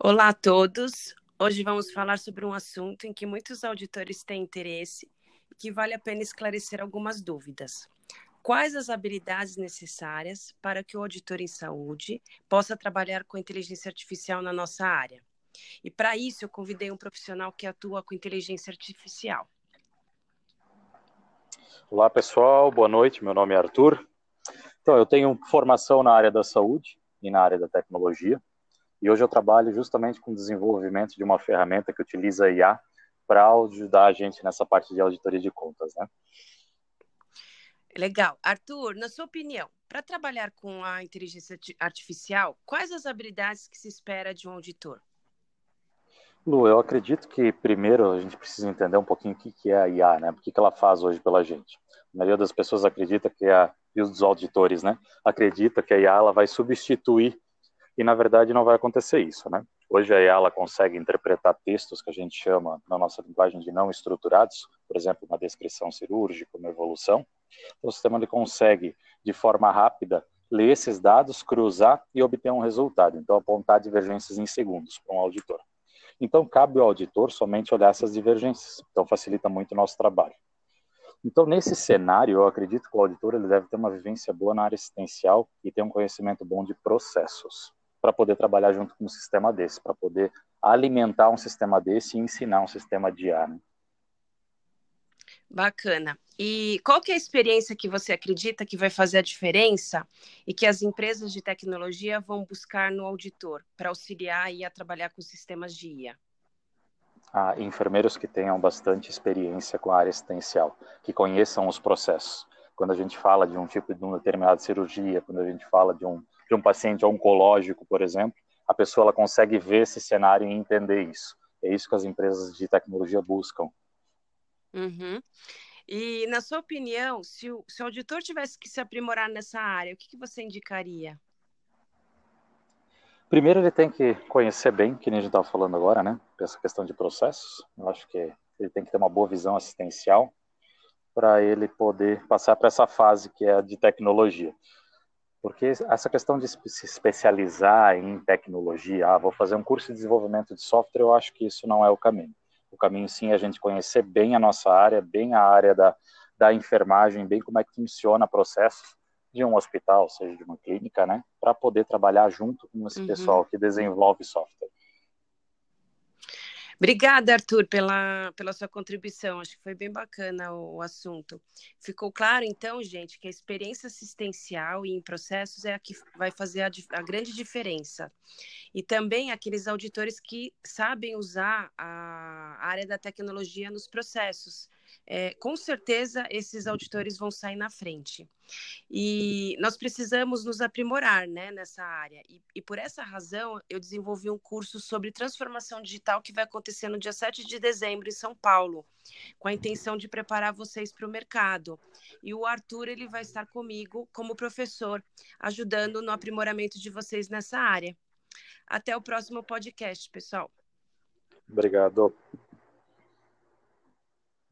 Olá a todos. Hoje vamos falar sobre um assunto em que muitos auditores têm interesse e que vale a pena esclarecer algumas dúvidas. Quais as habilidades necessárias para que o auditor em saúde possa trabalhar com inteligência artificial na nossa área? E para isso eu convidei um profissional que atua com inteligência artificial. Olá pessoal, boa noite. Meu nome é Arthur. Então, eu tenho formação na área da saúde e na área da tecnologia. E hoje eu trabalho justamente com o desenvolvimento de uma ferramenta que utiliza a IA para ajudar a gente nessa parte de auditoria de contas, né? Legal. Arthur, na sua opinião, para trabalhar com a inteligência artificial, quais as habilidades que se espera de um auditor? Lu, eu acredito que primeiro a gente precisa entender um pouquinho o que é a IA, né? O que ela faz hoje pela gente. A maioria das pessoas acredita que a e os auditores, né? Acredita que a IA ela vai substituir e na verdade não vai acontecer isso, né? Hoje a IA ela consegue interpretar textos que a gente chama na nossa linguagem de não estruturados, por exemplo, uma descrição cirúrgica, uma evolução. Então, o sistema ele consegue de forma rápida ler esses dados, cruzar e obter um resultado. Então, apontar divergências em segundos para um auditor. Então, cabe ao auditor somente olhar essas divergências. Então, facilita muito o nosso trabalho. Então, nesse cenário, eu acredito que o auditor ele deve ter uma vivência boa na área assistencial e ter um conhecimento bom de processos para poder trabalhar junto com um sistema desse, para poder alimentar um sistema desse e ensinar um sistema de ar. Né? Bacana. E qual que é a experiência que você acredita que vai fazer a diferença e que as empresas de tecnologia vão buscar no auditor para auxiliar e a trabalhar com sistemas de IA? Ah, enfermeiros que tenham bastante experiência com a área assistencial, que conheçam os processos. Quando a gente fala de um tipo de uma determinada cirurgia, quando a gente fala de um de um paciente oncológico, por exemplo, a pessoa ela consegue ver esse cenário e entender isso. É isso que as empresas de tecnologia buscam. Uhum. E, na sua opinião, se o, se o auditor tivesse que se aprimorar nessa área, o que, que você indicaria? Primeiro, ele tem que conhecer bem, que nem a gente estava falando agora, né? Essa questão de processos. Eu acho que ele tem que ter uma boa visão assistencial para ele poder passar para essa fase que é a de tecnologia. Porque essa questão de se especializar em tecnologia, ah, vou fazer um curso de desenvolvimento de software, eu acho que isso não é o caminho. O caminho, sim, é a gente conhecer bem a nossa área, bem a área da, da enfermagem, bem como é que funciona o processo de um hospital, seja de uma clínica, né, para poder trabalhar junto com esse uhum. pessoal que desenvolve software. Obrigada, Arthur, pela, pela sua contribuição. Acho que foi bem bacana o, o, assunto. Ficou claro, então, gente, que a experiência assistencial e em processos é a que vai fazer a, a grande diferença. E também aqueles auditores que sabem usar a área da tecnologia nos processos é, com certeza esses auditores vão sair na frente. E nós precisamos nos aprimorar né, nessa área. E, e, por essa razão, eu desenvolvi um curso sobre transformação digital que vai acontecer no dia 7 de dezembro em São Paulo, com a intenção de preparar vocês para o mercado. E o Arthur ele vai estar comigo como professor, ajudando no aprimoramento de vocês nessa área. Até o próximo podcast, pessoal. Obrigado.